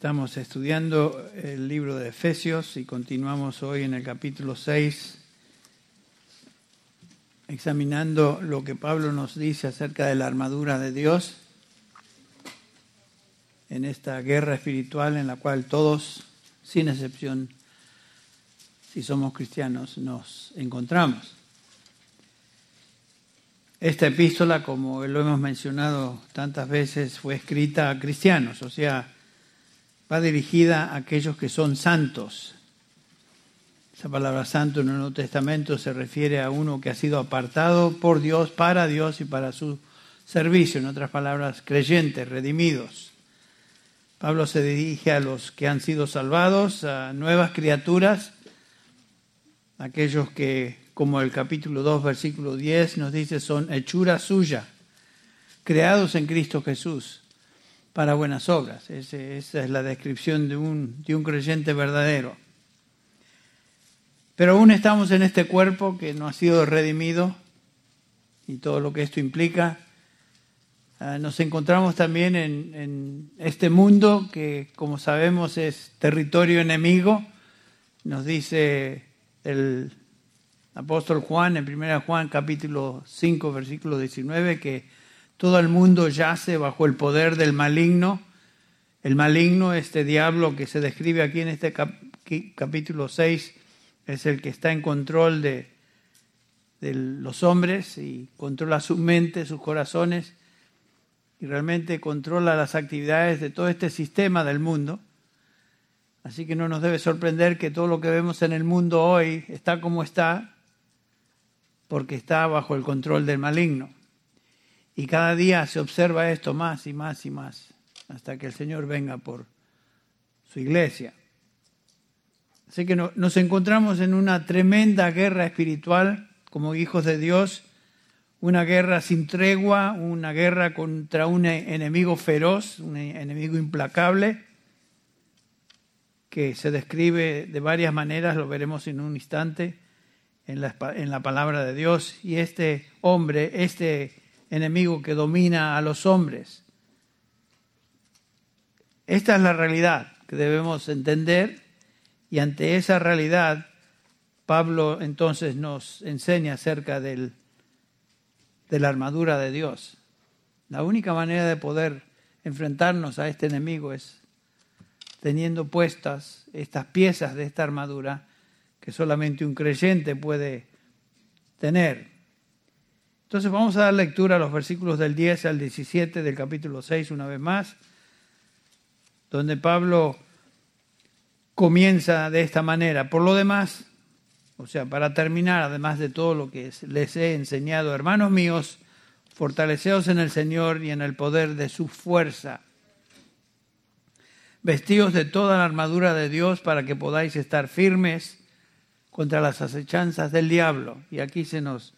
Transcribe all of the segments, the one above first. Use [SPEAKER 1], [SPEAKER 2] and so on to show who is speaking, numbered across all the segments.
[SPEAKER 1] Estamos estudiando el libro de Efesios y continuamos hoy en el capítulo 6, examinando lo que Pablo nos dice acerca de la armadura de Dios en esta guerra espiritual en la cual todos, sin excepción, si somos cristianos, nos encontramos. Esta epístola, como lo hemos mencionado tantas veces, fue escrita a cristianos, o sea, va dirigida a aquellos que son santos. Esa palabra santo en el Nuevo Testamento se refiere a uno que ha sido apartado por Dios, para Dios y para su servicio, en otras palabras, creyentes, redimidos. Pablo se dirige a los que han sido salvados, a nuevas criaturas, aquellos que, como el capítulo 2, versículo 10 nos dice, son hechura suya, creados en Cristo Jesús para buenas obras. esa es la descripción de un, de un creyente verdadero. Pero aún estamos en este cuerpo que no ha sido redimido y todo lo que esto implica. Ah, nos encontramos también en, en, este mundo que, como sabemos, es territorio enemigo. Nos dice el apóstol Juan en 1 Juan capítulo 5, versículo 19, que todo el mundo yace bajo el poder del maligno. El maligno, este diablo que se describe aquí en este capítulo 6, es el que está en control de, de los hombres y controla su mente, sus corazones y realmente controla las actividades de todo este sistema del mundo. Así que no nos debe sorprender que todo lo que vemos en el mundo hoy está como está, porque está bajo el control del maligno. Y cada día se observa esto más y más y más, hasta que el Señor venga por su iglesia. Así que nos encontramos en una tremenda guerra espiritual como hijos de Dios, una guerra sin tregua, una guerra contra un enemigo feroz, un enemigo implacable, que se describe de varias maneras, lo veremos en un instante en la, en la palabra de Dios. Y este hombre, este enemigo que domina a los hombres. Esta es la realidad que debemos entender y ante esa realidad Pablo entonces nos enseña acerca del, de la armadura de Dios. La única manera de poder enfrentarnos a este enemigo es teniendo puestas estas piezas de esta armadura que solamente un creyente puede tener. Entonces vamos a dar lectura a los versículos del 10 al 17 del capítulo 6 una vez más, donde Pablo comienza de esta manera. Por lo demás, o sea, para terminar, además de todo lo que les he enseñado, hermanos míos, fortaleceos en el Señor y en el poder de su fuerza. Vestíos de toda la armadura de Dios para que podáis estar firmes contra las acechanzas del diablo. Y aquí se nos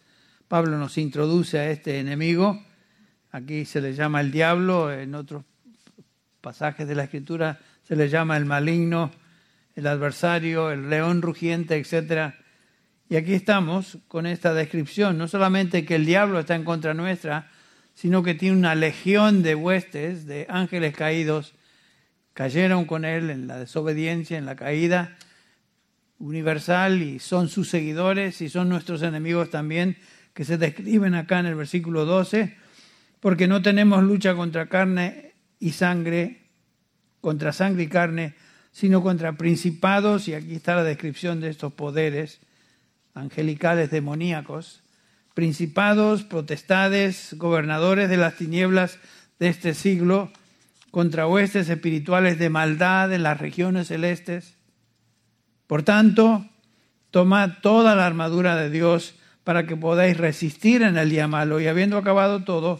[SPEAKER 1] Pablo nos introduce a este enemigo, aquí se le llama el diablo, en otros pasajes de la escritura se le llama el maligno, el adversario, el león rugiente, etc. Y aquí estamos con esta descripción, no solamente que el diablo está en contra nuestra, sino que tiene una legión de huestes, de ángeles caídos, cayeron con él en la desobediencia, en la caída universal, y son sus seguidores y son nuestros enemigos también, que se describen acá en el versículo 12, porque no tenemos lucha contra carne y sangre, contra sangre y carne, sino contra principados, y aquí está la descripción de estos poderes angelicales demoníacos, principados, potestades, gobernadores de las tinieblas de este siglo, contra huestes espirituales de maldad en las regiones celestes. Por tanto, tomad toda la armadura de Dios para que podáis resistir en el día malo y habiendo acabado todo,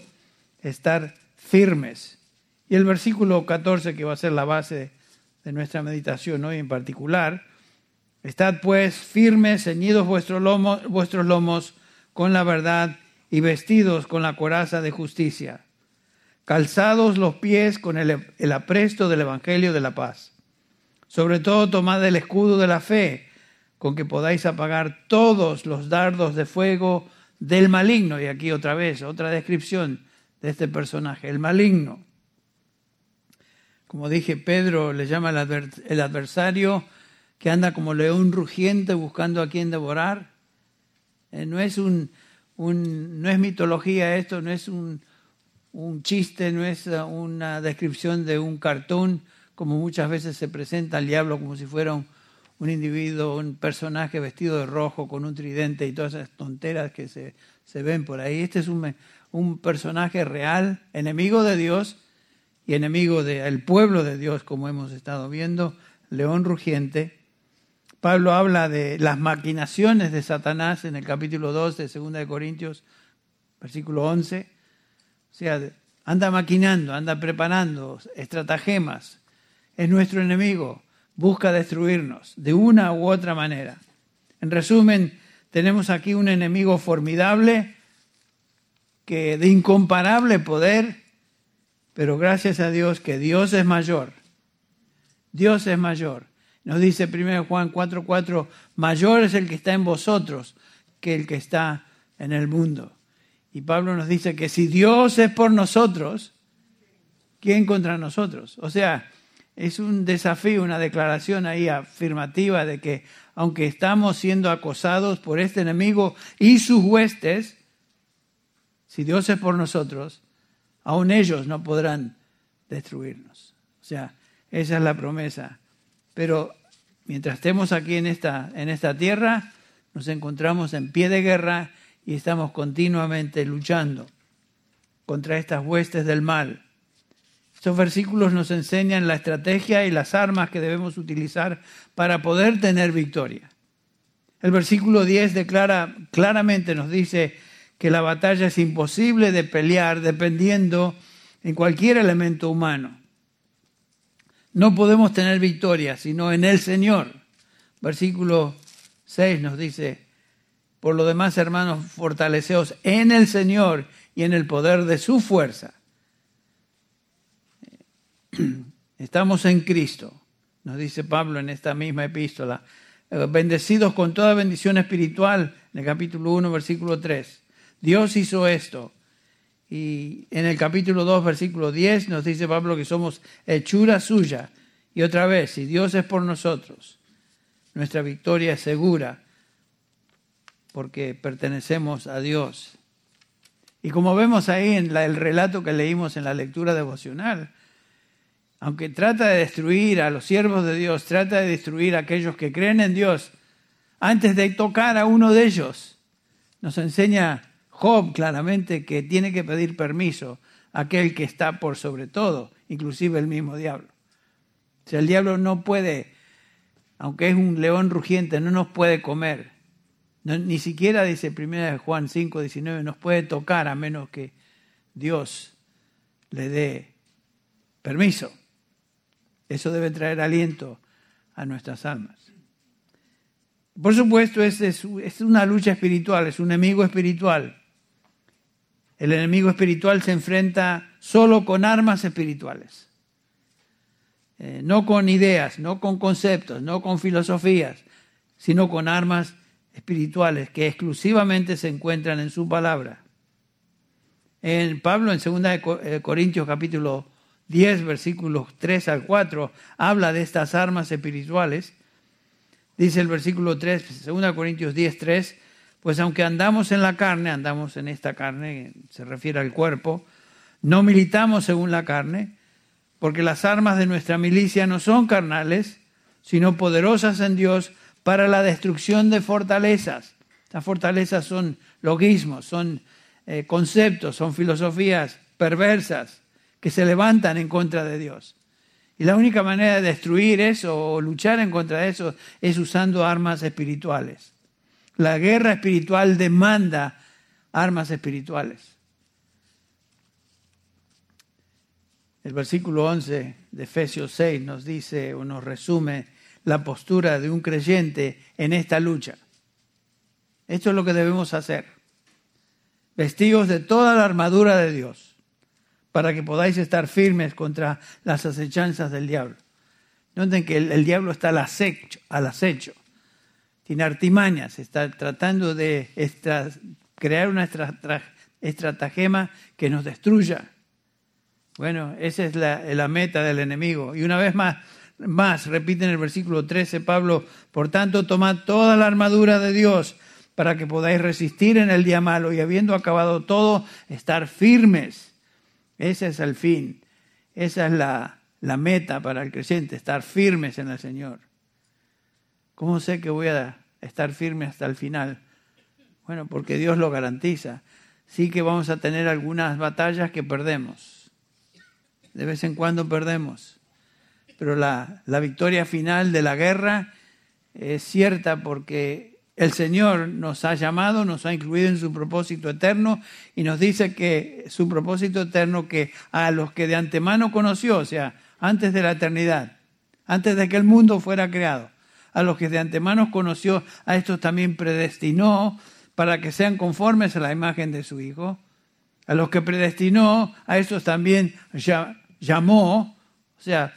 [SPEAKER 1] estar firmes. Y el versículo 14, que va a ser la base de nuestra meditación hoy en particular, estad pues firmes, ceñidos vuestros lomos, vuestros lomos con la verdad y vestidos con la coraza de justicia, calzados los pies con el, el apresto del Evangelio de la paz. Sobre todo tomad el escudo de la fe, con que podáis apagar todos los dardos de fuego del maligno. Y aquí otra vez, otra descripción de este personaje, el maligno. como dije, Pedro le llama el adversario que anda como león rugiente buscando a quien devorar. Eh, no, es un, no es mitología esto, no es un, un chiste, no es una descripción de un cartoon, como muchas veces se presenta al diablo como si fuera un, un individuo, un personaje vestido de rojo con un tridente y todas esas tonteras que se, se ven por ahí. Este es un, un personaje real, enemigo de Dios y enemigo del pueblo de Dios, como hemos estado viendo, león rugiente. Pablo habla de las maquinaciones de Satanás en el capítulo 2 de 2 de Corintios, versículo 11. O sea, anda maquinando, anda preparando estratagemas. Es nuestro enemigo, busca destruirnos de una u otra manera. En resumen, tenemos aquí un enemigo formidable que de incomparable poder, pero gracias a Dios que Dios es mayor. Dios es mayor. Nos dice 1 Juan 4:4, mayor es el que está en vosotros que el que está en el mundo. Y Pablo nos dice que si Dios es por nosotros, ¿quién contra nosotros? O sea, es un desafío, una declaración ahí afirmativa de que aunque estamos siendo acosados por este enemigo y sus huestes, si Dios es por nosotros, aún ellos no podrán destruirnos. O sea, esa es la promesa. Pero mientras estemos aquí en esta, en esta tierra, nos encontramos en pie de guerra y estamos continuamente luchando contra estas huestes del mal. Estos versículos nos enseñan la estrategia y las armas que debemos utilizar para poder tener victoria. El versículo 10 declara claramente, nos dice, que la batalla es imposible de pelear dependiendo en cualquier elemento humano. No podemos tener victoria sino en el Señor. Versículo 6 nos dice, por lo demás, hermanos, fortaleceos en el Señor y en el poder de su fuerza. Estamos en Cristo, nos dice Pablo en esta misma epístola, bendecidos con toda bendición espiritual, en el capítulo 1, versículo 3. Dios hizo esto. Y en el capítulo 2, versículo 10, nos dice Pablo que somos hechura suya. Y otra vez, si Dios es por nosotros, nuestra victoria es segura porque pertenecemos a Dios. Y como vemos ahí en el relato que leímos en la lectura devocional, aunque trata de destruir a los siervos de Dios, trata de destruir a aquellos que creen en Dios, antes de tocar a uno de ellos, nos enseña Job claramente que tiene que pedir permiso a aquel que está por sobre todo, inclusive el mismo diablo. O sea, el diablo no puede, aunque es un león rugiente, no nos puede comer. ni siquiera, dice 1 Juan 5, 19, nos puede tocar a menos que Dios le dé permiso. Eso debe traer aliento a nuestras almas. Por supuesto, es, una lucha espiritual, es un enemigo espiritual. El enemigo espiritual se enfrenta solo con armas espirituales, eh, no con ideas, no con conceptos, no con filosofías, sino con armas espirituales que exclusivamente se encuentran en su palabra. En Pablo en 2 eh, Corintios capítulo 10 versículos 3 al 4 habla de estas armas espirituales. Dice el versículo 3, 2 Corintios 10, 3, pues aunque andamos en la carne, andamos en esta carne, se refiere al cuerpo, no militamos según la carne, porque las armas de nuestra milicia no son carnales, sino poderosas en Dios para la destrucción de fortalezas. Estas fortalezas son logismos, son eh, conceptos, son filosofías perversas que se levantan en contra de Dios. Y la única manera de destruir eso o luchar en contra de eso es usando armas espirituales. La guerra espiritual demanda armas espirituales. El versículo 11 de Efesios 6 nos dice o nos resume la postura de un creyente en esta lucha. Esto es lo que debemos hacer. Vestidos de toda la armadura de Dios para que podáis estar firmes contra las acechanzas del diablo. Noten que el, diablo está al acecho, al acecho tiene artimañas, está tratando de crear una estratagema que nos destruya. Bueno, esa es la, meta del enemigo. Y una vez más, más, repite en el versículo 13 Pablo, por tanto, tomad toda la armadura de Dios para que podáis resistir en el día malo y habiendo acabado todo, estar firmes. Ese es el fin. Esa es la, la meta para el creyente, estar firmes en el Señor. ¿Cómo sé que voy a estar firme hasta el final? Bueno, porque Dios lo garantiza. Sí que vamos a tener algunas batallas que perdemos. De vez en cuando perdemos. Pero la, la victoria final de la guerra es cierta porque el Señor nos ha llamado, nos ha incluido en su propósito eterno y nos dice que su propósito eterno que a los que de antemano conoció, o sea, antes de la eternidad, antes de que el mundo fuera creado, a los que de antemano conoció, a estos también predestinó para que sean conformes a la imagen de su Hijo. A los que predestinó, a estos también llamó, o sea,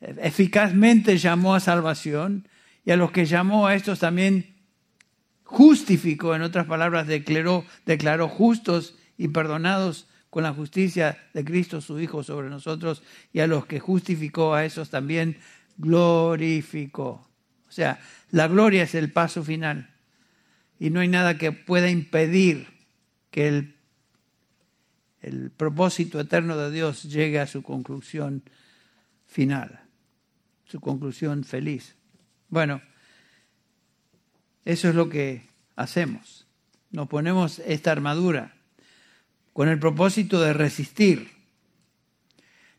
[SPEAKER 1] eficazmente llamó a salvación. Y a los que llamó a estos también justificó, en otras palabras, declaró, declaró justos y perdonados con la justicia de Cristo su Hijo sobre nosotros, y a los que justificó, a esos también glorificó. O sea, la gloria es el paso final, y no hay nada que pueda impedir que el, el propósito eterno de Dios llegue a su conclusión final, su conclusión feliz. Bueno, eso es lo que hacemos. Nos ponemos esta armadura con el propósito de resistir.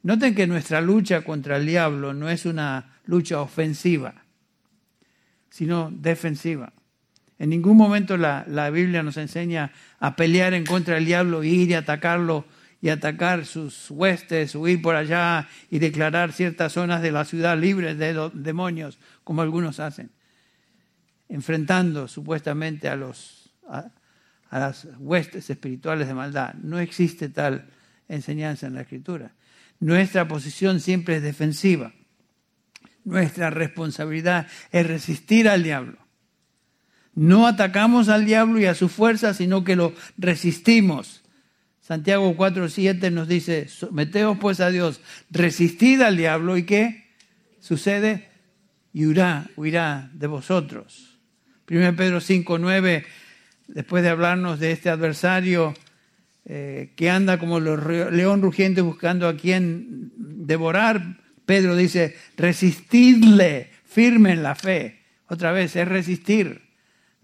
[SPEAKER 1] Noten que nuestra lucha contra el diablo no es una lucha ofensiva, sino defensiva. En ningún momento la, la, Biblia nos enseña a pelear en contra del diablo, ir y atacarlo y atacar sus huestes, huir por allá y declarar ciertas zonas de la ciudad libres de demonios, como algunos hacen enfrentando supuestamente a, los, a, las huestes espirituales de maldad. No existe tal enseñanza en la Escritura. Nuestra posición siempre es defensiva. Nuestra responsabilidad es resistir al diablo. No atacamos al diablo y a su fuerza, sino que lo resistimos. Santiago 4.7 nos dice, someteos pues a Dios, resistid al diablo y ¿qué sucede? Y huirá, huirá de vosotros. 1 Pedro 5, 9, después de hablarnos de este adversario eh, que anda como león rugiente buscando a quien devorar, Pedro dice, resistidle firme en la fe. Otra vez, es resistir.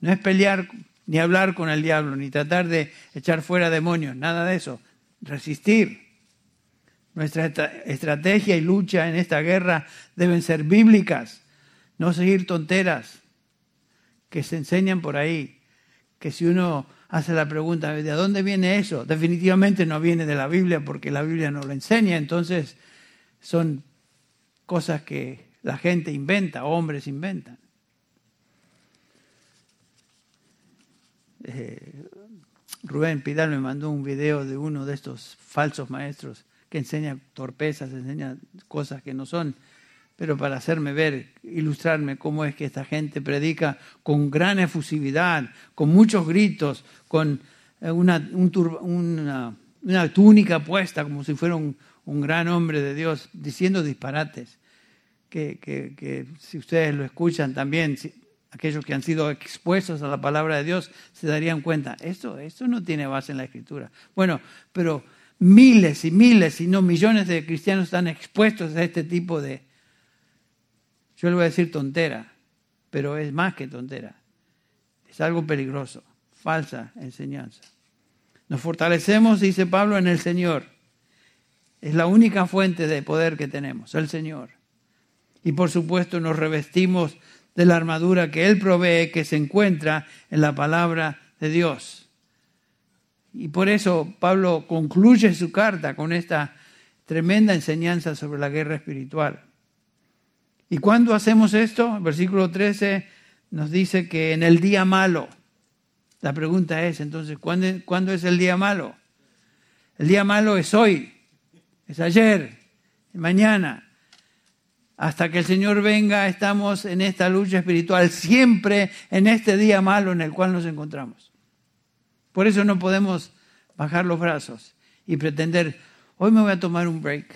[SPEAKER 1] No es pelear ni hablar con el diablo, ni tratar de echar fuera demonios, nada de eso. Resistir. Nuestra estrategia y lucha en esta guerra deben ser bíblicas, no seguir tonteras que se enseñan por ahí, que si uno hace la pregunta, ¿de dónde viene eso? Definitivamente no viene de la Biblia porque la Biblia no lo enseña, entonces son cosas que la gente inventa, hombres inventan. Eh, Rubén Pidal me mandó un video de uno de estos falsos maestros que enseña torpezas, enseña cosas que no son pero para hacerme ver, ilustrarme cómo es que esta gente predica con gran efusividad, con muchos gritos, con eh, una, una, túnica puesta como si fuera un, gran hombre de Dios, diciendo disparates, que, que, si ustedes lo escuchan también, aquellos que han sido expuestos a la palabra de Dios, se darían cuenta, esto, esto no tiene base en la escritura. Bueno, pero miles y miles, y no millones de cristianos están expuestos a este tipo de, yo le voy a decir tontera, pero es más que tontera. Es algo peligroso, falsa enseñanza. Nos fortalecemos, dice Pablo, en el Señor. Es la única fuente de poder que tenemos, el Señor. Y por supuesto nos revestimos de la armadura que Él provee, que se encuentra en la palabra de Dios. Y por eso Pablo concluye su carta con esta tremenda enseñanza sobre la guerra espiritual. ¿Y cuándo hacemos esto? Versículo 13 nos dice que en el día malo. La pregunta es entonces, ¿cuándo, es el día malo? El día malo es hoy, es ayer, mañana. Hasta que el Señor venga, estamos en esta lucha espiritual, siempre en este día malo en el cual nos encontramos. Por eso no podemos bajar los brazos y pretender hoy me voy a tomar un break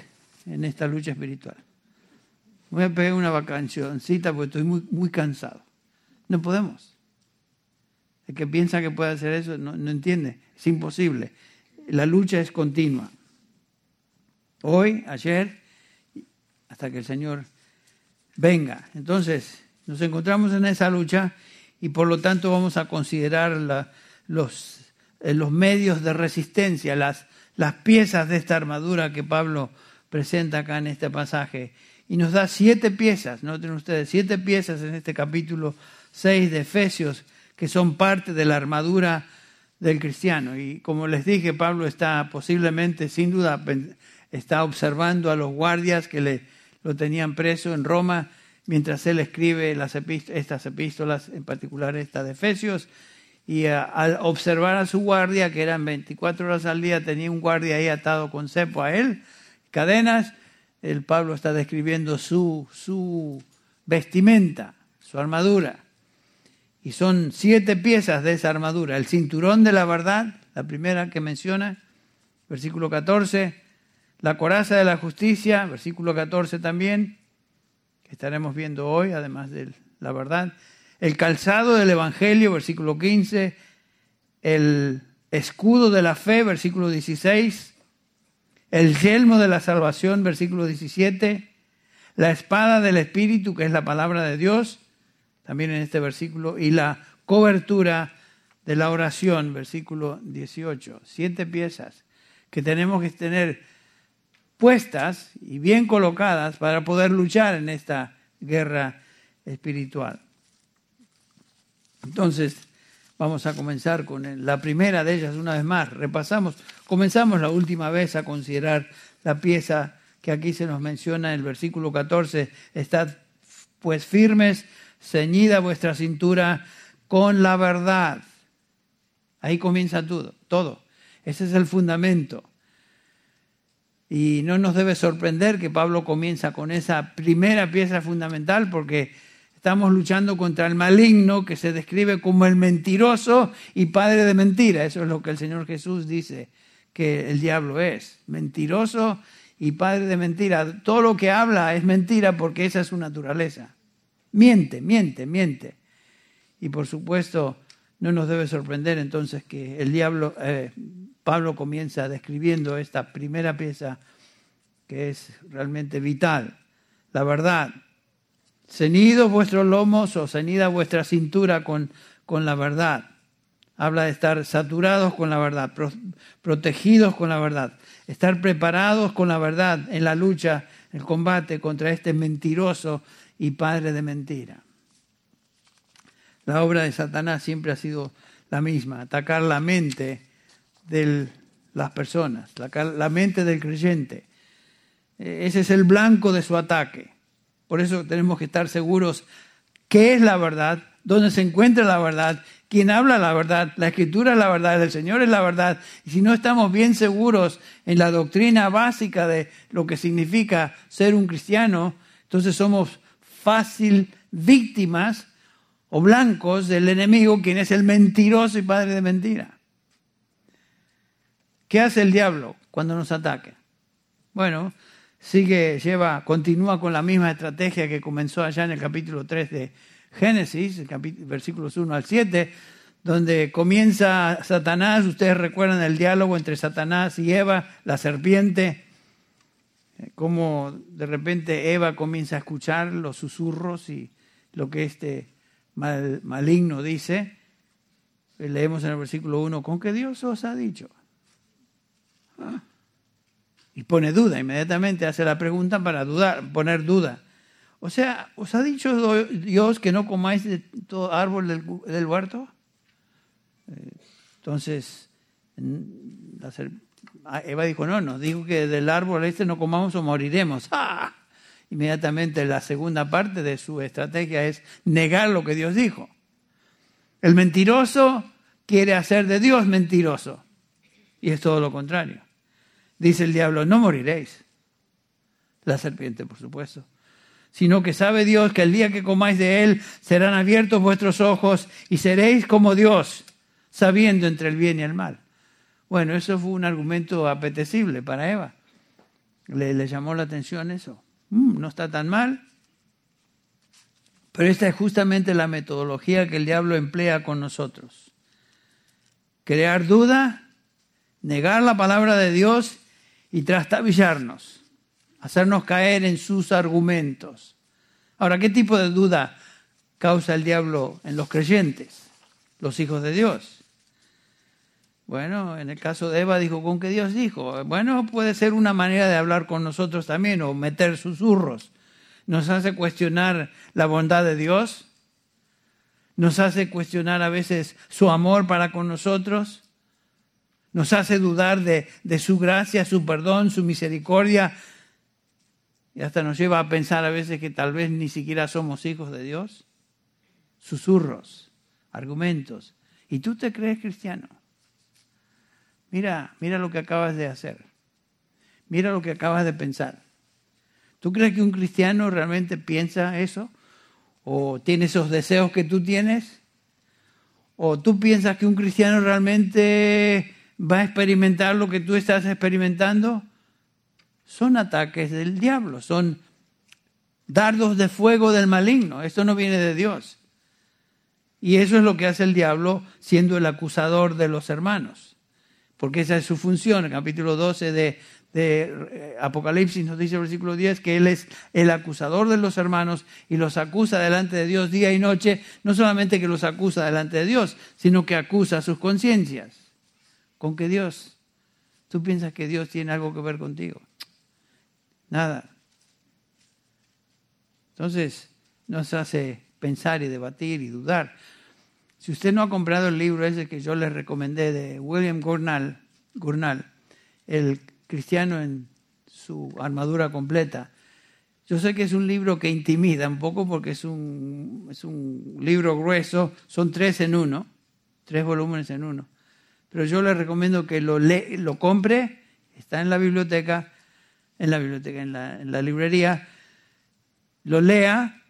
[SPEAKER 1] en esta lucha espiritual. Voy a pegar una vacacioncita porque estoy muy, muy cansado. No podemos. El que piensa que puede hacer eso no, no entiende. Es imposible. La lucha es continua. Hoy, ayer, hasta que el Señor venga. Entonces, nos encontramos en esa lucha y por lo tanto vamos a considerar los, eh, los medios de resistencia, las, las piezas de esta armadura que Pablo presenta acá en este pasaje. Y nos da siete piezas, noten ustedes, siete piezas en este capítulo 6 de Efesios que son parte de la armadura del cristiano. Y como les dije, Pablo está posiblemente, sin duda, está observando a los guardias que le, lo tenían preso en Roma mientras él escribe las estas epístolas, en particular esta de Efesios. Y al observar a su guardia, que eran 24 horas al día, tenía un guardia ahí atado con cepo a él, cadenas, el Pablo está describiendo su, su vestimenta, su armadura. Y son siete piezas de esa armadura. El cinturón de la verdad, la primera que menciona, versículo 14. La coraza de la justicia, versículo 14 también, que estaremos viendo hoy, además de la verdad. El calzado del Evangelio, versículo 15. El escudo de la fe, versículo 16. El yelmo de la salvación, versículo 17. La espada del Espíritu, que es la palabra de Dios, también en este versículo, y la cobertura de la oración, versículo 18. Siete piezas que tenemos que tener puestas y bien colocadas para poder luchar en esta guerra espiritual. Entonces, vamos a comenzar con la primera de ellas una vez más. Repasamos, comenzamos la última vez a considerar la pieza que aquí se nos menciona en el versículo 14. Estad pues firmes ceñida vuestra cintura con la verdad. Ahí comienza todo, todo. Ese es el fundamento. Y no nos debe sorprender que Pablo comienza con esa primera pieza fundamental porque estamos luchando contra el maligno que se describe como el mentiroso y padre de mentira. Eso es lo que el Señor Jesús dice que el diablo es. Mentiroso y padre de mentira. Todo lo que habla es mentira porque esa es su naturaleza. Miente, miente, miente. Y por supuesto, no nos debe sorprender entonces que el diablo, eh, Pablo comienza describiendo esta primera pieza que es realmente vital, la verdad. Ceñidos vuestros lomos o ceñida vuestra cintura con, con la verdad. Habla de estar saturados con la verdad, protegidos con la verdad, estar preparados con la verdad en la lucha, el combate contra este mentiroso y padre de mentira. La obra de Satanás siempre ha sido la misma, atacar la mente de las personas, la mente del creyente. E, ese es el blanco de su ataque. Por eso tenemos que estar seguros qué es la verdad, dónde se encuentra la verdad, quién habla la verdad, la escritura es la verdad, el Señor es la verdad. Y si no estamos bien seguros en la doctrina básica de lo que significa ser un cristiano, entonces somos fácil víctimas o blancos del enemigo, quien es el mentiroso y padre de mentira. ¿Qué hace el diablo cuando nos ataca? Bueno, sigue, lleva, continúa con la misma estrategia que comenzó allá en el capítulo 3 de Génesis, versículos 1 al 7, donde comienza Satanás, ustedes recuerdan el diálogo entre Satanás y Eva, la serpiente, cómo de repente Eva comienza a escuchar los susurros y lo que este maligno dice. Leemos en el versículo 1, ¿con qué Dios os ha dicho? Ah. Y pone duda, inmediatamente hace la pregunta para dudar, poner duda. O sea, ¿os ha dicho Dios que no comáis de todo árbol del, huerto? Entonces, Ah, Eva dijo, no, nos dijo que del árbol este no comamos o moriremos. ¡Ah! Inmediatamente la segunda parte de su estrategia es negar lo que Dios dijo. El mentiroso quiere hacer de Dios mentiroso. Y es todo lo contrario. Dice el diablo, no moriréis. La serpiente, por supuesto. Sino que sabe Dios que el día que comáis de él serán abiertos vuestros ojos y seréis como Dios, sabiendo entre el bien y el mal. Bueno, eso fue un argumento apetecible para Eva. le, llamó la atención eso. Mm, no está tan mal. Pero esta es justamente la metodología que el diablo emplea con nosotros. Crear duda, negar la palabra de Dios y trastabillarnos, hacernos caer en sus argumentos. Ahora, ¿qué tipo de duda causa el diablo en los creyentes, los hijos de Dios? Bueno, en el caso de Eva dijo, ¿con qué Dios dijo? Bueno, puede ser una manera de hablar con nosotros también o meter susurros. Nos hace cuestionar la bondad de Dios. Nos hace cuestionar a veces su amor para con nosotros. Nos hace dudar de, de su gracia, su perdón, su misericordia. Y hasta nos lleva a pensar a veces que tal vez ni siquiera somos hijos de Dios. Susurros, argumentos. ¿Y tú te crees cristiano? Mira, mira lo que acabas de hacer. Mira lo que acabas de pensar. ¿Tú crees que un cristiano realmente piensa eso? ¿O tiene esos deseos que tú tienes? ¿O tú piensas que un cristiano realmente va a experimentar lo que tú estás experimentando? Son ataques del diablo, son dardos de fuego del maligno. Esto no viene de Dios. Y eso es lo que hace el diablo siendo el acusador de los hermanos porque esa es su función. El capítulo 12 de, eh, Apocalipsis nos dice el versículo 10 que Él es el acusador de los hermanos y los acusa delante de Dios día y noche, no solamente que los acusa delante de Dios, sino que acusa sus conciencias. ¿Con que Dios? ¿Tú piensas que Dios tiene algo que ver contigo? Nada. Entonces nos hace pensar y debatir y dudar. Si usted no ha comprado el libro ese que yo le recomendé de William Gurnall, Gurnall el cristiano en su armadura completa, yo sé que es un libro que intimida un poco porque es un, es un libro grueso, son tres en uno, tres volúmenes en uno. Pero yo le recomiendo que lo, le, lo compre, está en la biblioteca, en la biblioteca, en la, librería, lo lea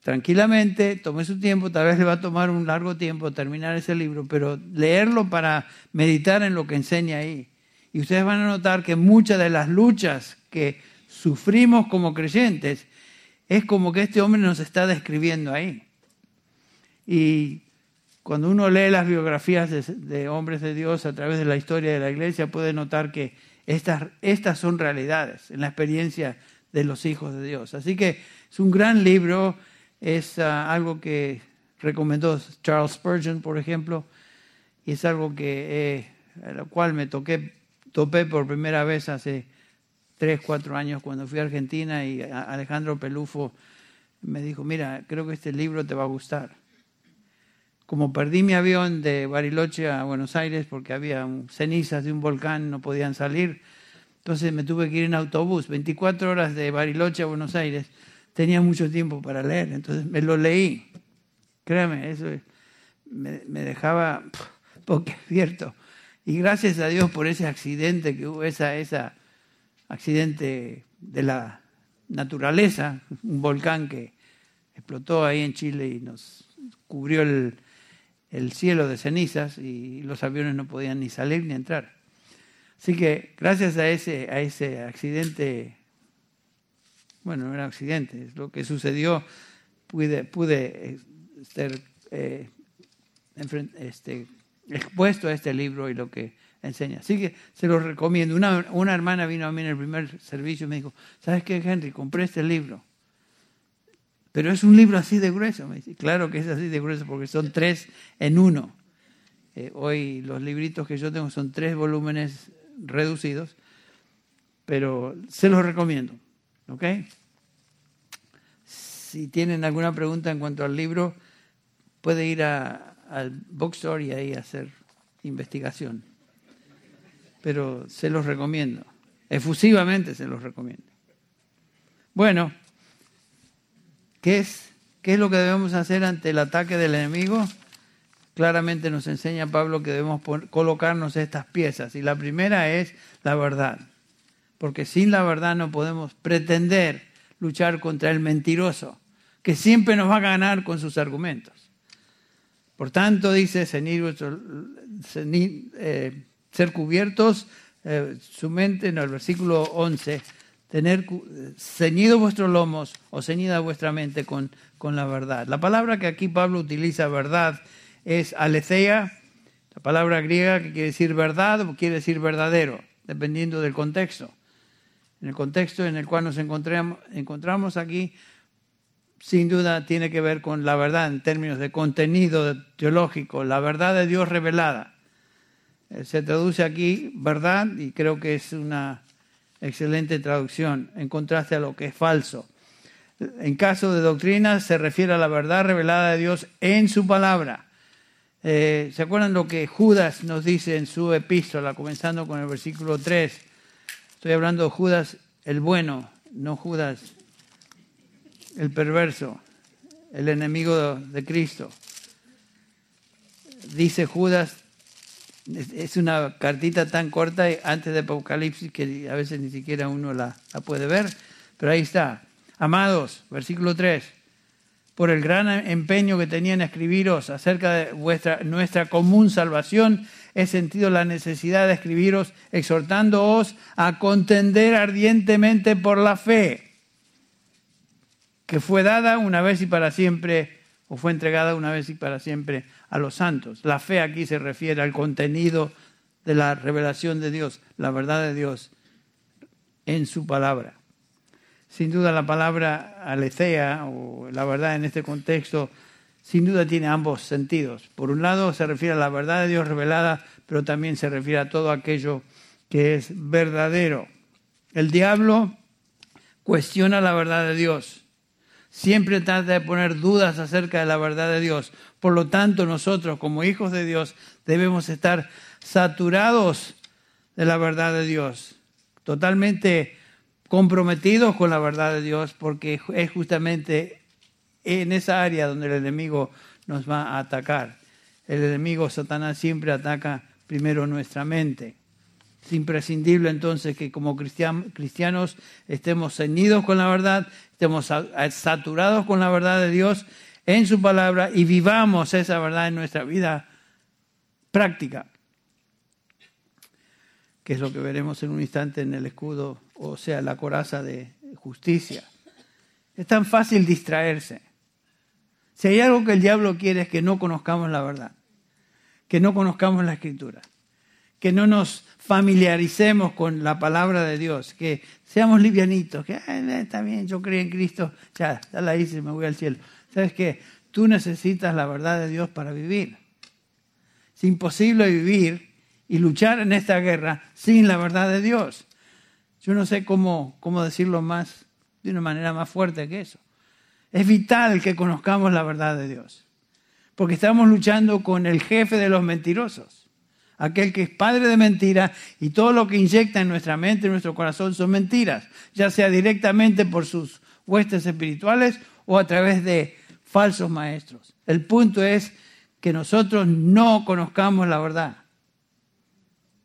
[SPEAKER 1] tranquilamente, tome su tiempo, tal vez le va a tomar un largo tiempo terminar ese libro, pero leerlo para meditar en lo que enseña ahí. Y ustedes van a notar que muchas de las luchas que sufrimos como creyentes es como que este hombre nos está describiendo ahí. Y cuando uno lee las biografías de, hombres de Dios a través de la historia de la iglesia, puede notar que estas, estas son realidades en la experiencia de los hijos de Dios. Así que es un gran libro es ah, algo que recomendó Charles Spurgeon, por ejemplo, y es algo que eh, a lo cual me toqué, topé por primera vez hace tres, cuatro años cuando fui a Argentina y Alejandro Pelufo me dijo, mira, creo que este libro te va a gustar. Como perdí mi avión de Bariloche a Buenos Aires porque había cenizas de un volcán, no podían salir, entonces me tuve que ir en autobús, 24 horas de Bariloche a Buenos Aires tenía mucho tiempo para leer, entonces me lo leí. Créame, eso me, dejaba porque cierto. Y gracias a Dios por ese accidente que hubo, esa, esa accidente de la naturaleza, un volcán que explotó ahí en Chile y nos cubrió el, el cielo de cenizas y los aviones no podían ni salir ni entrar. Así que gracias a ese, a ese accidente bueno, no era accidente, es lo que sucedió, pude, pude eh, ser eh, este, expuesto a este libro y lo que enseña. Así que se lo recomiendo. Una, una hermana vino a mí en el primer servicio y me dijo, ¿sabes qué, Henry? Compré este libro. Pero es un libro así de grueso. Me dice, claro que es así de grueso porque son tres en uno. Eh, hoy los libritos que yo tengo son tres volúmenes reducidos, pero se los recomiendo. ¿Ok? Si tienen alguna pregunta en cuanto al libro, puede ir al bookstore y ahí hacer investigación. Pero se los recomiendo. Efusivamente se los recomiendo. Bueno, ¿qué es, ¿qué es lo que debemos hacer ante el ataque del enemigo? Claramente nos enseña Pablo que debemos colocarnos estas piezas. Y la primera es la verdad porque sin la verdad no podemos pretender luchar contra el mentiroso, que siempre nos va a ganar con sus argumentos. Por tanto, dice eh, ser cubiertos, eh, su mente, no, el versículo 11, tener ceñido vuestros lomos o ceñida vuestra mente con, con la verdad. La palabra que aquí Pablo utiliza, verdad, es aletheia, la palabra griega que quiere decir verdad o quiere decir verdadero, dependiendo del contexto. En el contexto en el cual nos encontramos, encontramos aquí, sin duda tiene que ver con la verdad en términos de contenido teológico, la verdad de Dios revelada. Eh, se traduce aquí verdad y creo que es una excelente traducción en contraste a lo que es falso. En caso de doctrina se refiere a la verdad revelada de Dios en su palabra. Eh, ¿Se acuerdan lo que Judas nos dice en su epístola, comenzando con el versículo 3? Estoy hablando de Judas el bueno, no Judas el perverso, el enemigo de Cristo. Dice Judas es una cartita tan corta antes de Apocalipsis que a veces ni siquiera uno la, puede ver, pero ahí está. Amados, versículo 3, por el gran empeño que tenían en escribiros acerca de vuestra, nuestra común salvación, he sentido la necesidad de escribiros exhortándoos a contender ardientemente por la fe, que fue dada una vez y para siempre, o fue entregada una vez y para siempre a los santos. La fe aquí se refiere al contenido de la revelación de Dios, la verdad de Dios en su palabra. Sin duda la palabra alecea o la verdad en este contexto sin duda tiene ambos sentidos. Por un lado se refiere a la verdad de Dios revelada, pero también se refiere a todo aquello que es verdadero. El diablo cuestiona la verdad de Dios. Siempre trata de poner dudas acerca de la verdad de Dios. Por lo tanto, nosotros como hijos de Dios debemos estar saturados de la verdad de Dios, totalmente comprometidos con la verdad de Dios, porque es justamente en esa área donde el enemigo nos va a atacar. El enemigo Satanás siempre ataca primero nuestra mente. Es imprescindible entonces que como cristianos estemos ceñidos con la verdad, estemos saturados con la verdad de Dios en su palabra y vivamos esa verdad en nuestra vida práctica, que es lo que veremos en un instante en el escudo, o sea, la coraza de justicia. Es tan fácil distraerse. Si hay algo que el diablo quiere es que no conozcamos la verdad, que no conozcamos la escritura, que no nos familiaricemos con la palabra de Dios, que seamos livianitos, que está bien, yo creo en Cristo, ya, ya la hice, me voy al cielo. ¿Sabes qué? Tú necesitas la verdad de Dios para vivir. Es imposible vivir y luchar en esta guerra sin la verdad de Dios. Yo no sé cómo, cómo decirlo más, de una manera más fuerte que eso. Es vital que conozcamos la verdad de Dios, porque estamos luchando con el jefe de los mentirosos, aquel que es padre de mentira y todo lo que inyecta en nuestra mente, en nuestro corazón son mentiras, ya sea directamente por sus huestes espirituales o a través de falsos maestros. El punto es que nosotros no conozcamos la verdad.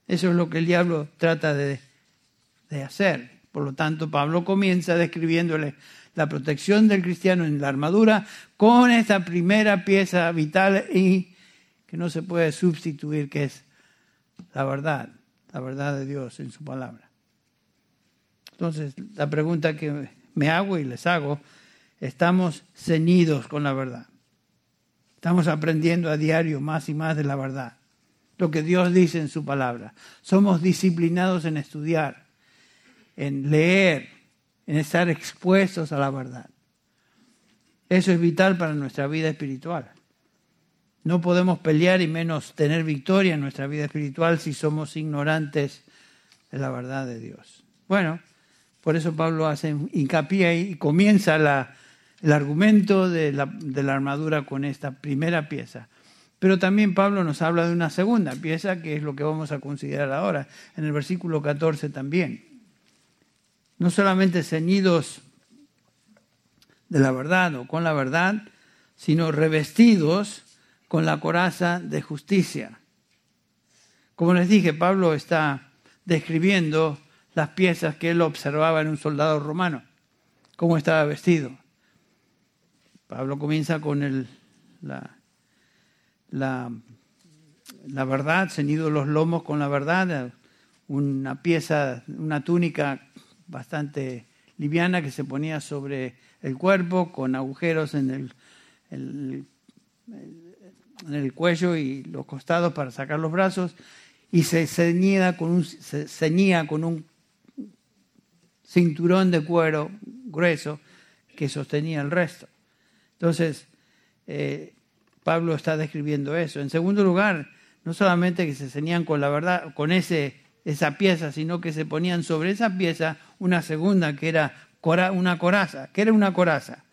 [SPEAKER 1] Eso es lo que el diablo trata de, hacer. Por lo tanto, Pablo comienza describiéndole la protección del cristiano en la armadura con esta primera pieza vital y que no se puede sustituir, que es la verdad, la verdad de Dios en su palabra. Entonces, la pregunta que me hago y les hago estamos ceñidos con la verdad. Estamos aprendiendo a diario más y más de la verdad, lo que Dios dice en su palabra. Somos disciplinados en estudiar, en leer, en estar expuestos a la verdad. Eso es vital para nuestra vida espiritual. No podemos pelear y menos tener victoria en nuestra vida espiritual si somos ignorantes de la verdad de Dios. Bueno, por eso Pablo hace hincapié y comienza el argumento de la, de la armadura con esta primera pieza. Pero también Pablo nos habla de una segunda pieza, que es lo que vamos a considerar ahora, en el versículo 14 también. No solamente ceñidos de la verdad o con la verdad, sino revestidos con la coraza de justicia. Como les dije, Pablo está describiendo las piezas que él observaba en un soldado romano, cómo estaba vestido. Pablo comienza con el, la, la, verdad, ceñido los lomos con la verdad, una pieza, una túnica bastante liviana que se ponía sobre el cuerpo con agujeros en el, en el cuello y los costados para sacar los brazos y se ceñía con un, ceñía con un cinturón de cuero grueso que sostenía el resto. Entonces, eh, Pablo está describiendo eso. En segundo lugar, no solamente que se ceñían con la verdad, con ese, esa pieza, sino que se ponían sobre esa pieza una segunda que era una coraza. ¿Qué era una coraza?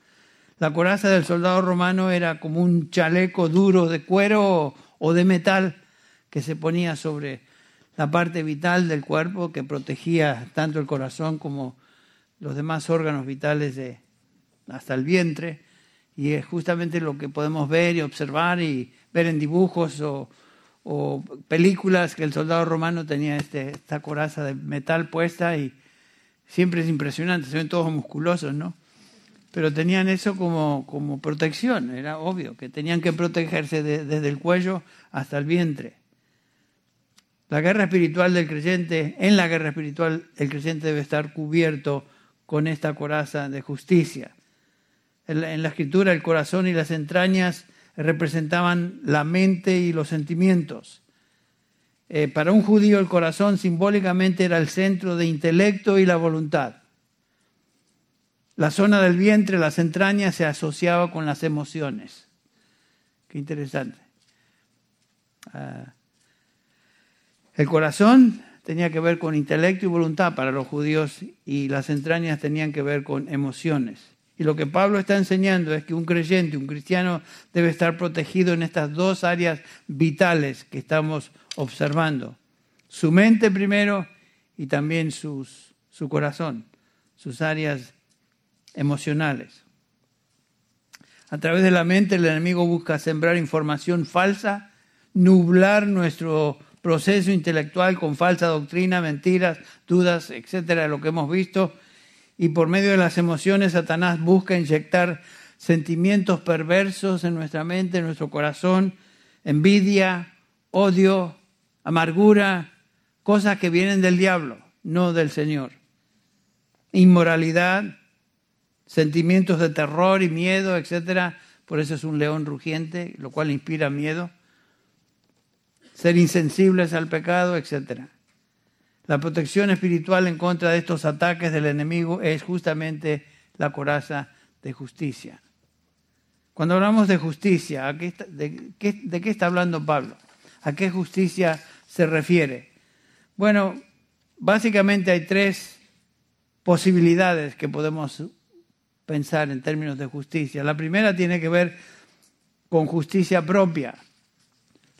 [SPEAKER 1] La coraza del soldado romano era como un chaleco duro de cuero o de metal que se ponía sobre la parte vital del cuerpo que protegía tanto el corazón como los demás órganos vitales de, hasta el vientre. Y es justamente lo que podemos ver y observar y ver en dibujos o, películas que el soldado romano tenía este, esta coraza de metal puesta y siempre es impresionante, se ven todos musculosos, ¿no? Pero tenían eso como, como protección, era obvio, que tenían que protegerse desde el cuello hasta el vientre. La guerra espiritual del creyente, en la guerra espiritual el creyente debe estar cubierto con esta coraza de justicia. En la, escritura el corazón y las entrañas representaban la mente y los sentimientos. Eh, para un judío el corazón simbólicamente era el centro de intelecto y la voluntad. La zona del vientre, las entrañas, se asociaba con las emociones. Qué interesante. Ah, el corazón tenía que ver con intelecto y voluntad para los judíos y las entrañas tenían que ver con emociones. Y lo que Pablo está enseñando es que un creyente, un cristiano, debe estar protegido en estas dos áreas vitales que estamos observando. Su mente primero y también su corazón, sus áreas emocionales. A través de la mente el enemigo busca sembrar información falsa, nublar nuestro proceso intelectual con falsa doctrina, mentiras, dudas, etcétera, lo que hemos visto. Y por medio de las emociones, Satanás busca inyectar sentimientos perversos en nuestra mente, en nuestro corazón, envidia, odio, amargura, cosas que vienen del diablo, no del Señor. Inmoralidad, sentimientos de terror y miedo, etcétera. Por eso es un león rugiente, lo cual inspira miedo ser insensibles al pecado, etc. La protección espiritual en contra de estos ataques del enemigo es justamente la coraza de justicia. Cuando hablamos de justicia, de, qué, está hablando Pablo? ¿A qué justicia se refiere? Bueno, básicamente hay tres posibilidades que podemos pensar en términos de justicia. La primera tiene que ver con justicia propia.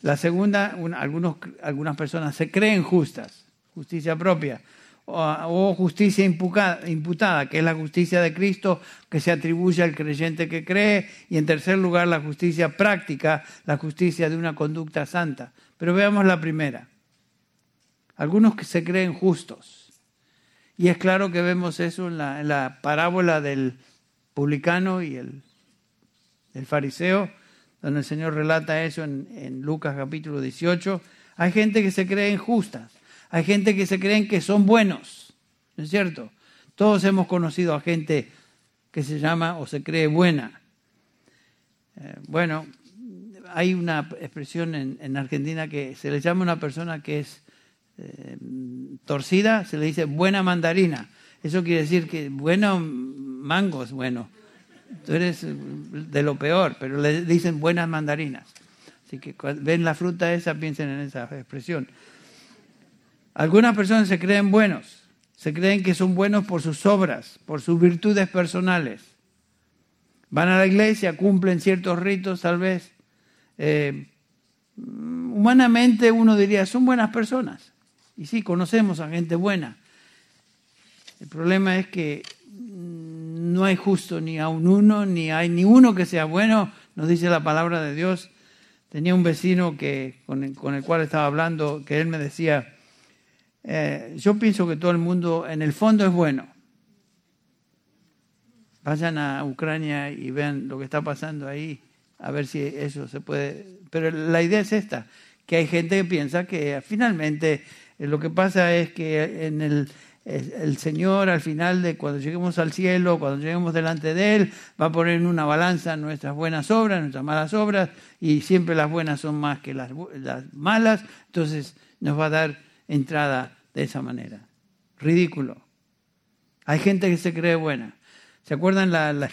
[SPEAKER 1] La segunda, algunos, algunas personas se creen justas, justicia propia, o, justicia imputada, que es la justicia de Cristo que se atribuye al creyente que cree, y en tercer lugar la justicia práctica, la justicia de una conducta santa. Pero veamos la primera. Algunos que se creen justos. Y es claro que vemos eso en la, en la parábola del publicano y el, el fariseo donde el Señor relata eso en, Lucas capítulo 18, hay gente que se cree injustas, hay gente que se creen que son buenos, ¿no es cierto? Todos hemos conocido a gente que se llama o se cree buena. Eh, bueno, hay una expresión en, Argentina que se le llama a una persona que es eh, torcida, se le dice buena mandarina. Eso quiere decir que bueno mango es bueno tú eres de lo peor, pero le dicen buenas mandarinas. Así que cuando ven la fruta esa, piensen en esa expresión. Algunas personas se creen buenos, se creen que son buenos por sus obras, por sus virtudes personales. Van a la iglesia, cumplen ciertos ritos tal vez. Eh, humanamente uno diría, son buenas personas. Y sí, conocemos a gente buena. El problema es que no hay justo ni a un uno, ni hay ni uno que sea bueno, nos dice la palabra de Dios. Tenía un vecino que, con, el, cual estaba hablando, que él me decía, eh, yo pienso que todo el mundo en el fondo es bueno. Vayan a Ucrania y vean lo que está pasando ahí, a ver si eso se puede... Pero la idea es esta, que hay gente que piensa que finalmente Lo que pasa es que en el, el Señor al final de cuando lleguemos al cielo, cuando lleguemos delante de Él, va a poner en una balanza nuestras buenas obras, nuestras malas obras, y siempre las buenas son más que las, las malas, entonces nos va a dar entrada de esa manera. Ridículo. Hay gente que se cree buena. ¿Se acuerdan la, la,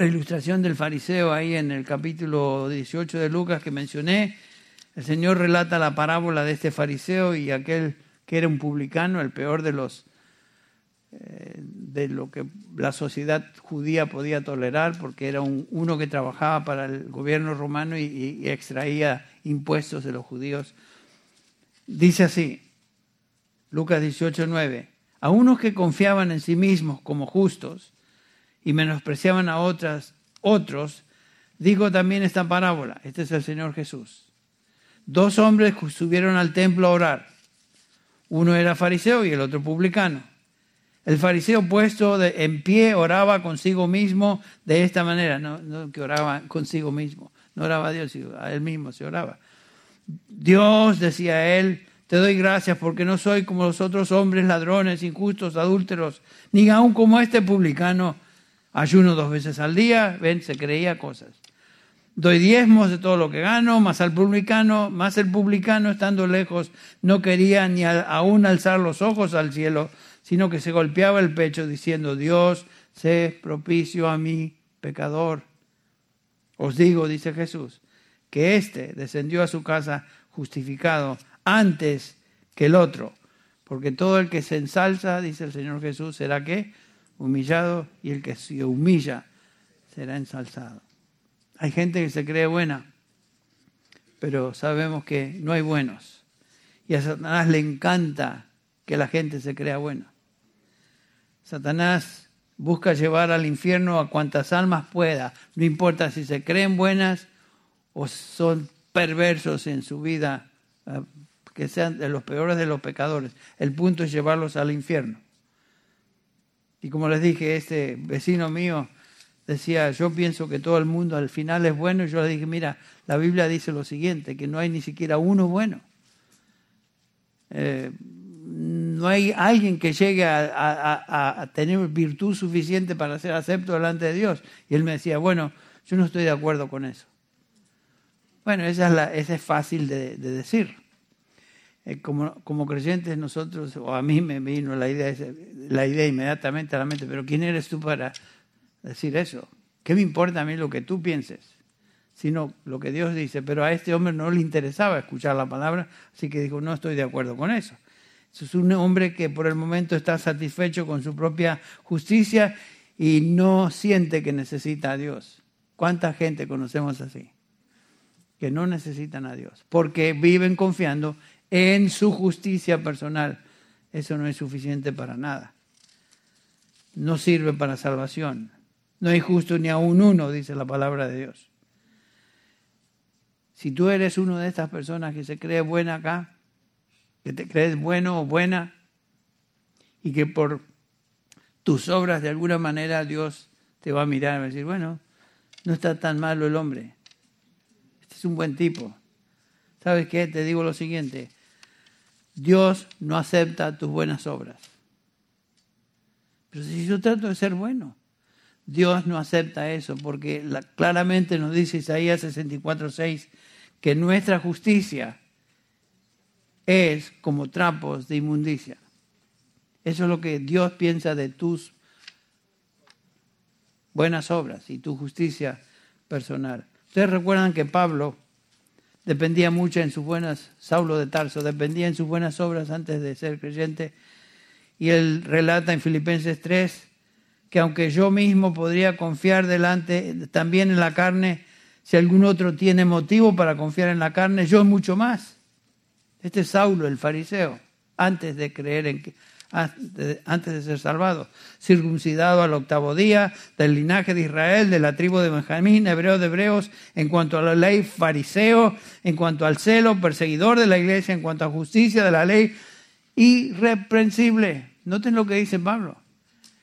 [SPEAKER 1] ilustración del fariseo ahí en el capítulo 18 de Lucas que mencioné? El Señor relata la parábola de este fariseo y aquel que era un publicano, el peor de los de lo que la sociedad judía podía tolerar, porque era un, uno que trabajaba para el gobierno romano y, y extraía impuestos de los judíos. Dice así, Lucas 18, 9, a unos que confiaban en sí mismos como justos y menospreciaban a otras, otros, digo también esta parábola, este es el Señor Jesús. Dos hombres subieron al templo a orar. Uno era fariseo y el otro publicano. El fariseo puesto en pie oraba consigo mismo de esta manera, no, que oraba consigo mismo, no oraba a Dios, a él mismo se oraba. Dios, decía él, te doy gracias porque no soy como los otros hombres ladrones, injustos, adúlteros, ni aún como este publicano. Ayuno dos veces al día, ven, se creía cosas. Doy diezmos de todo lo que gano, más al publicano, más el publicano estando lejos no quería ni aún alzar los ojos al cielo, sino que se golpeaba el pecho diciendo, Dios, sé propicio a mí, pecador. Os digo, dice Jesús, que éste descendió a su casa justificado antes que el otro, porque todo el que se ensalza, dice el Señor Jesús, será que humillado y el que se humilla será ensalzado. Hay gente que se cree buena, pero sabemos que no hay buenos. Y a Satanás le encanta que la gente se crea buena. Satanás busca llevar al infierno a cuantas almas pueda, no importa si se creen buenas o son perversos en su vida, eh, que sean de los peores de los pecadores. El punto es llevarlos al infierno. Y como les dije, este vecino mío decía, yo pienso que todo el mundo al final es bueno, y yo le dije, mira, la Biblia dice lo siguiente, que no hay ni siquiera uno bueno. Eh, no hay alguien que llegue a, tener virtud suficiente para ser acepto delante de Dios. Y él me decía, bueno, yo no estoy de acuerdo con eso. Bueno, esa es, la, es fácil de, decir. Eh, como, como, creyentes nosotros, o a mí me vino la idea, la idea inmediatamente a la mente, pero ¿quién eres tú para decir eso? ¿Qué me importa a mí lo que tú pienses? Sino lo que Dios dice. Pero a este hombre no le interesaba escuchar la palabra, así que dijo, no estoy de acuerdo con eso. Es un hombre que por el momento está satisfecho con su propia justicia y no siente que necesita a Dios. ¿Cuánta gente conocemos así? Que no necesitan a Dios, porque viven confiando en su justicia personal. Eso no es suficiente para nada. No sirve para salvación. No hay justo ni aún uno, dice la palabra de Dios. Si tú eres uno de estas personas que se cree buena acá, que te crees bueno o buena y que por tus obras de alguna manera Dios te va a mirar y va a decir, bueno, no está tan malo el hombre. Este es un buen tipo. ¿Sabes qué? Te digo lo siguiente. Dios no acepta tus buenas obras. Pero si yo trato de ser bueno, Dios no acepta eso porque claramente nos dice Isaías 64.6 que nuestra justicia es como trapos de inmundicia. Eso es lo que Dios piensa de tus buenas obras y tu justicia personal. Ustedes recuerdan que Pablo dependía mucho en sus buenas, Saulo de Tarso, dependía en sus buenas obras antes de ser creyente. Y él relata en Filipenses 3 que aunque yo mismo podría confiar delante también en la carne, si algún otro tiene motivo para confiar en la carne, yo mucho más. Este es Saulo, el fariseo, antes de creer en antes de ser salvado, circuncidado al octavo día, del linaje de Israel, de la tribu de Benjamín, hebreo de hebreos, en cuanto a la ley fariseo, en cuanto al celo, perseguidor de la iglesia, en cuanto a justicia de la ley, irreprensible. Noten lo que dice Pablo.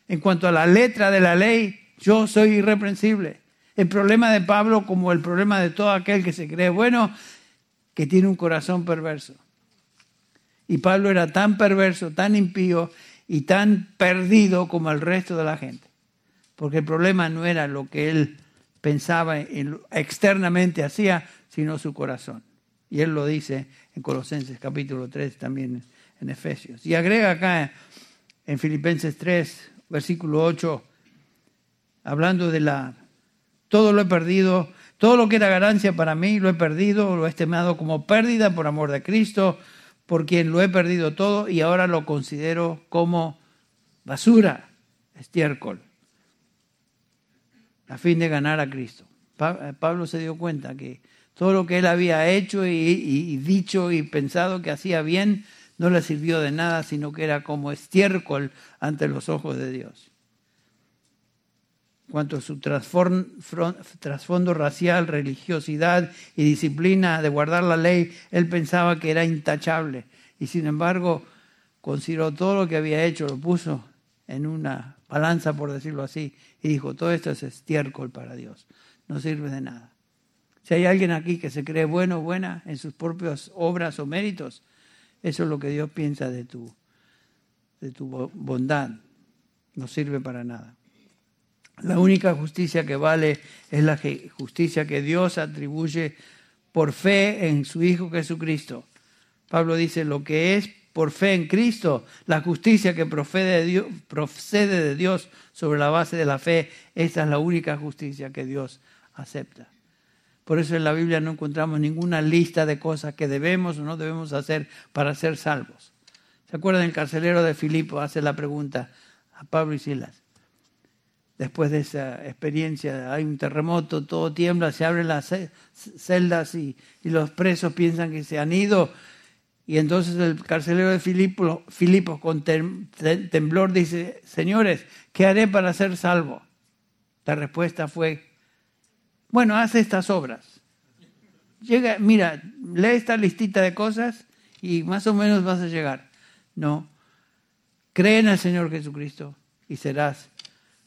[SPEAKER 1] En cuanto a la letra de la ley, yo soy irreprensible. El problema de Pablo, como el problema de todo aquel que se cree bueno, que tiene un corazón perverso Y Pablo era tan perverso, tan impío y tan perdido como el resto de la gente. Porque el problema no era lo que él pensaba externamente hacía, sino su corazón. Y él lo dice en Colosenses capítulo 3, también en Efesios. Y agrega acá en Filipenses 3, versículo 8, hablando de la... Todo lo he perdido, todo lo que era ganancia para mí lo he perdido, lo he estimado como pérdida por amor de Cristo, por quien lo he perdido todo y ahora lo considero como basura, estiércol, a fin de ganar a Cristo. Pablo se dio cuenta que todo lo que él había hecho y, dicho y pensado que hacía bien no le sirvió de nada, sino que era como estiércol ante los ojos de Dios. Cuanto a su trasfondo racial, religiosidad y disciplina de guardar la ley, él pensaba que era intachable. Y sin embargo, consideró todo lo que había hecho, lo puso en una balanza, por decirlo así, y dijo, todo esto es estiércol para Dios, no sirve de nada. Si hay alguien aquí que se cree bueno o buena en sus propias obras o méritos, eso es lo que Dios piensa de tu, de tu bondad. No sirve para nada. La única justicia que vale es la justicia que Dios atribuye por fe en su Hijo Jesucristo. Pablo dice, lo que es por fe en Cristo, la justicia que procede de Dios, sobre la base de la fe, esa es la única justicia que Dios acepta. Por eso en la Biblia no encontramos ninguna lista de cosas que debemos o no debemos hacer para ser salvos. ¿Se acuerdan? El carcelero de Filipo hace la pregunta a Pablo y Silas. Después de esa experiencia, hay un terremoto, todo tiembla, se abren las celdas y, los presos piensan que se han ido. Y entonces el carcelero de Filipo, Filipo con temblor dice, señores, ¿qué haré para ser salvo? La respuesta fue, bueno, haz estas obras. Llega, mira, lee esta listita de cosas y más o menos vas a llegar. No, cree en el Señor Jesucristo y serás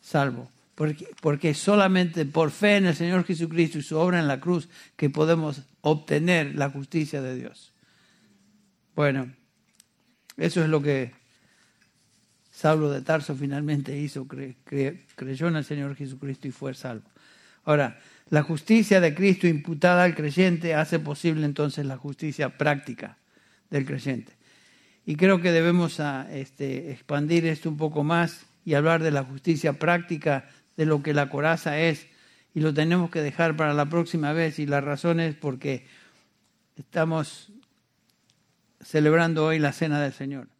[SPEAKER 1] salvo. Porque, porque solamente por fe en el Señor Jesucristo y su obra en la cruz que podemos obtener la justicia de Dios. Bueno, eso es lo que Saulo de Tarso finalmente hizo, creyó en el Señor Jesucristo y fue salvo. Ahora, la justicia de Cristo imputada al creyente hace posible entonces la justicia práctica del creyente. Y creo que debemos este, expandir esto un poco más y hablar de la justicia práctica, de lo que la coraza es, y lo tenemos que dejar para la próxima vez. Y la razón es porque estamos celebrando hoy la cena del Señor.